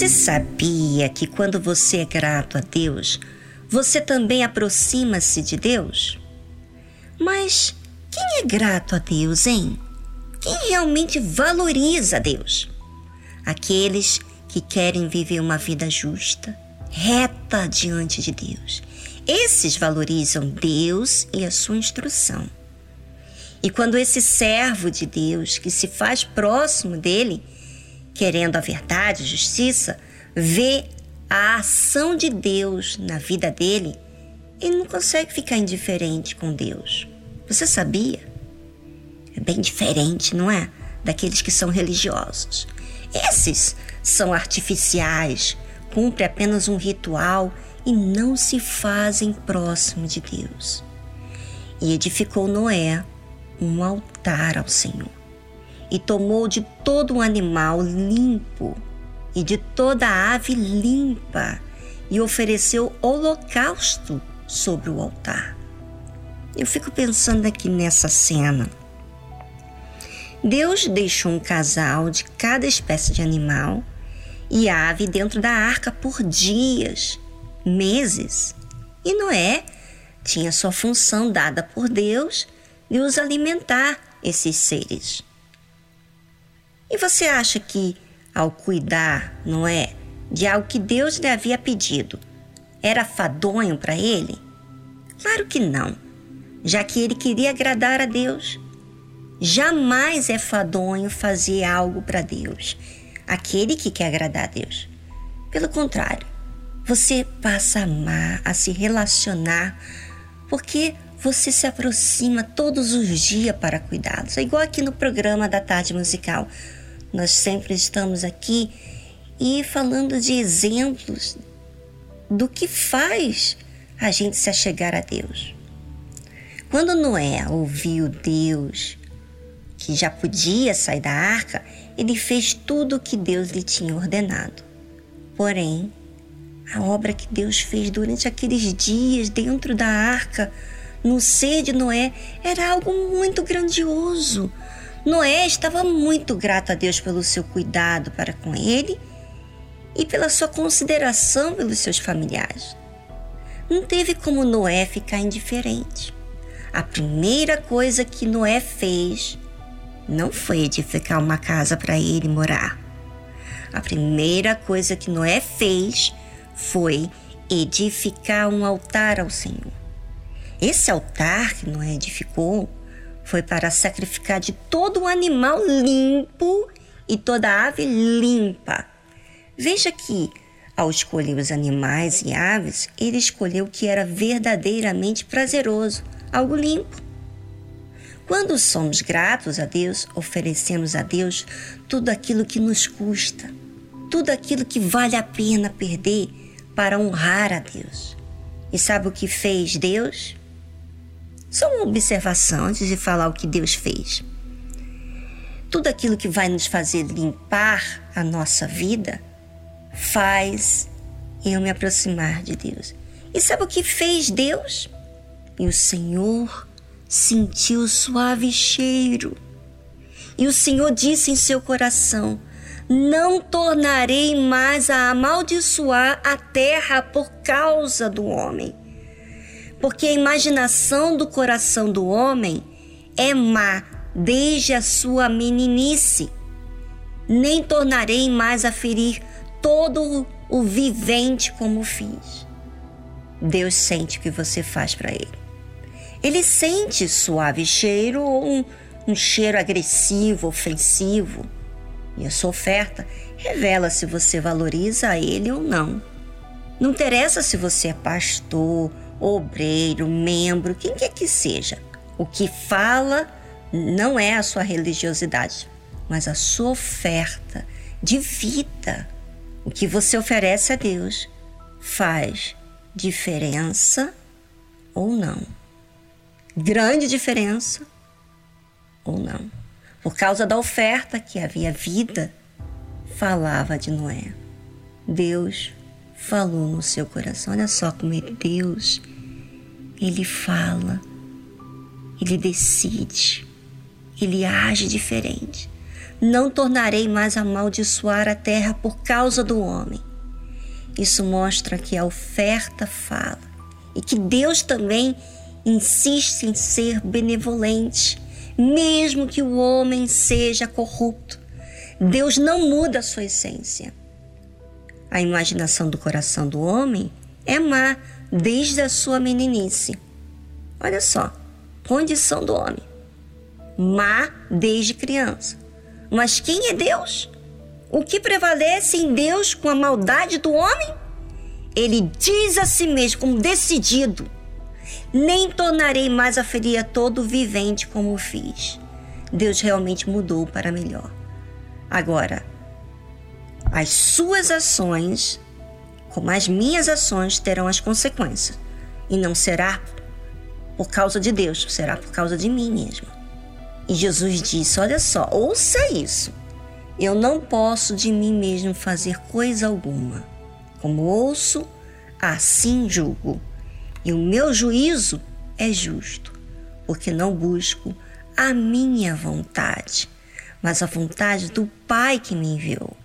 Você sabia que quando você é grato a Deus, você também aproxima-se de Deus? Mas quem é grato a Deus, hein? Quem realmente valoriza Deus? Aqueles que querem viver uma vida justa, reta diante de Deus. Esses valorizam Deus e a sua instrução. E quando esse servo de Deus, que se faz próximo dele, querendo a verdade, justiça, vê a ação de Deus na vida dele, ele não consegue ficar indiferente com Deus. Você sabia? É bem diferente, não é? Daqueles que são religiosos. Esses são artificiais, cumprem apenas um ritual e não se fazem próximo de Deus. E edificou Noé um altar ao Senhor e tomou de todo um animal limpo e de toda ave limpa e ofereceu holocausto sobre o altar. Eu fico pensando aqui nessa cena. Deus deixou um casal de cada espécie de animal e ave dentro da arca por dias, meses. E Noé tinha sua função dada por Deus de os alimentar esses seres. E você acha que, ao cuidar, não é, de algo que Deus lhe havia pedido, era fadonho para ele? Claro que não, já que ele queria agradar a Deus. Jamais é fadonho fazer algo para Deus, aquele que quer agradar a Deus. Pelo contrário, você passa a amar, a se relacionar, porque você se aproxima todos os dias para cuidados. É igual aqui no programa da tarde musical. Nós sempre estamos aqui e falando de exemplos do que faz a gente se achegar a Deus. Quando Noé ouviu Deus que já podia sair da arca, ele fez tudo o que Deus lhe tinha ordenado. Porém, a obra que Deus fez durante aqueles dias dentro da arca, no ser de Noé, era algo muito grandioso, Noé estava muito grato a Deus pelo seu cuidado para com ele e pela sua consideração pelos seus familiares. Não teve como Noé ficar indiferente. A primeira coisa que Noé fez não foi edificar uma casa para ele morar. A primeira coisa que Noé fez foi edificar um altar ao Senhor. Esse altar que Noé edificou foi para sacrificar de todo animal limpo e toda ave limpa. Veja que, ao escolher os animais e aves, ele escolheu o que era verdadeiramente prazeroso, algo limpo. Quando somos gratos a Deus, oferecemos a Deus tudo aquilo que nos custa, tudo aquilo que vale a pena perder para honrar a Deus. E sabe o que fez Deus? Só uma observação antes de falar o que Deus fez. tudo aquilo que vai nos fazer limpar a nossa vida, faz eu me aproximar de Deus. E sabe o que fez Deus? E o Senhor sentiu o suave cheiro. E o Senhor disse em seu coração: Não tornarei mais a amaldiçoar a terra por causa do homem. Porque a imaginação do coração do homem é má desde a sua meninice. Nem tornarei mais a ferir todo o vivente como fiz. Deus sente o que você faz para ele. Ele sente suave cheiro ou um, um cheiro agressivo, ofensivo. E a sua oferta revela se você valoriza ele ou não. Não interessa se você é pastor, obreiro, membro, quem quer que seja. O que fala não é a sua religiosidade, mas a sua oferta de vida. O que você oferece a Deus faz diferença ou não. Grande diferença ou não. Por causa da oferta que havia vida, falava de Noé. Deus falou no seu coração. Olha só como é Deus. Ele fala, ele decide, ele age diferente. Não tornarei mais amaldiçoar a terra por causa do homem. Isso mostra que a oferta fala e que Deus também insiste em ser benevolente, mesmo que o homem seja corrupto. Deus não muda a sua essência. A imaginação do coração do homem é má desde a sua meninice. Olha só, condição do homem má desde criança. Mas quem é Deus? O que prevalece em Deus com a maldade do homem? Ele diz a si mesmo, como decidido: Nem tornarei mais a ferir a todo vivente como fiz. Deus realmente mudou para melhor. Agora, as suas ações, como as minhas ações, terão as consequências. E não será por causa de Deus, será por causa de mim mesmo. E Jesus disse: Olha só, ouça isso. Eu não posso de mim mesmo fazer coisa alguma. Como ouço, assim julgo. E o meu juízo é justo, porque não busco a minha vontade, mas a vontade do Pai que me enviou.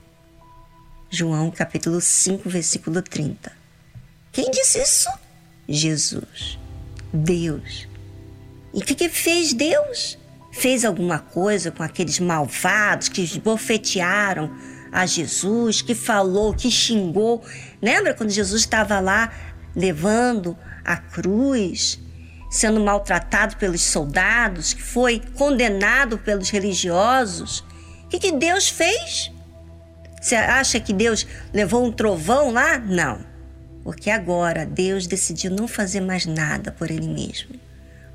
João capítulo 5, versículo 30. Quem disse isso? Jesus. Deus. E o que, que fez Deus? fez alguma coisa com aqueles malvados que esbofetearam a Jesus, que falou, que xingou. Lembra quando Jesus estava lá levando a cruz, sendo maltratado pelos soldados, que foi condenado pelos religiosos? O que, que Deus fez? Você acha que Deus levou um trovão lá? Não. Porque agora Deus decidiu não fazer mais nada por Ele mesmo,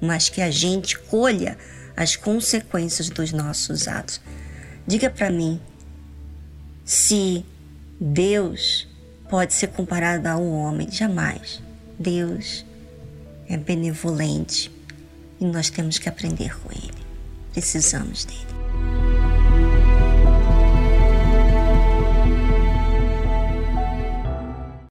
mas que a gente colha as consequências dos nossos atos. Diga para mim se Deus pode ser comparado a um homem. Jamais. Deus é benevolente e nós temos que aprender com Ele. Precisamos dele.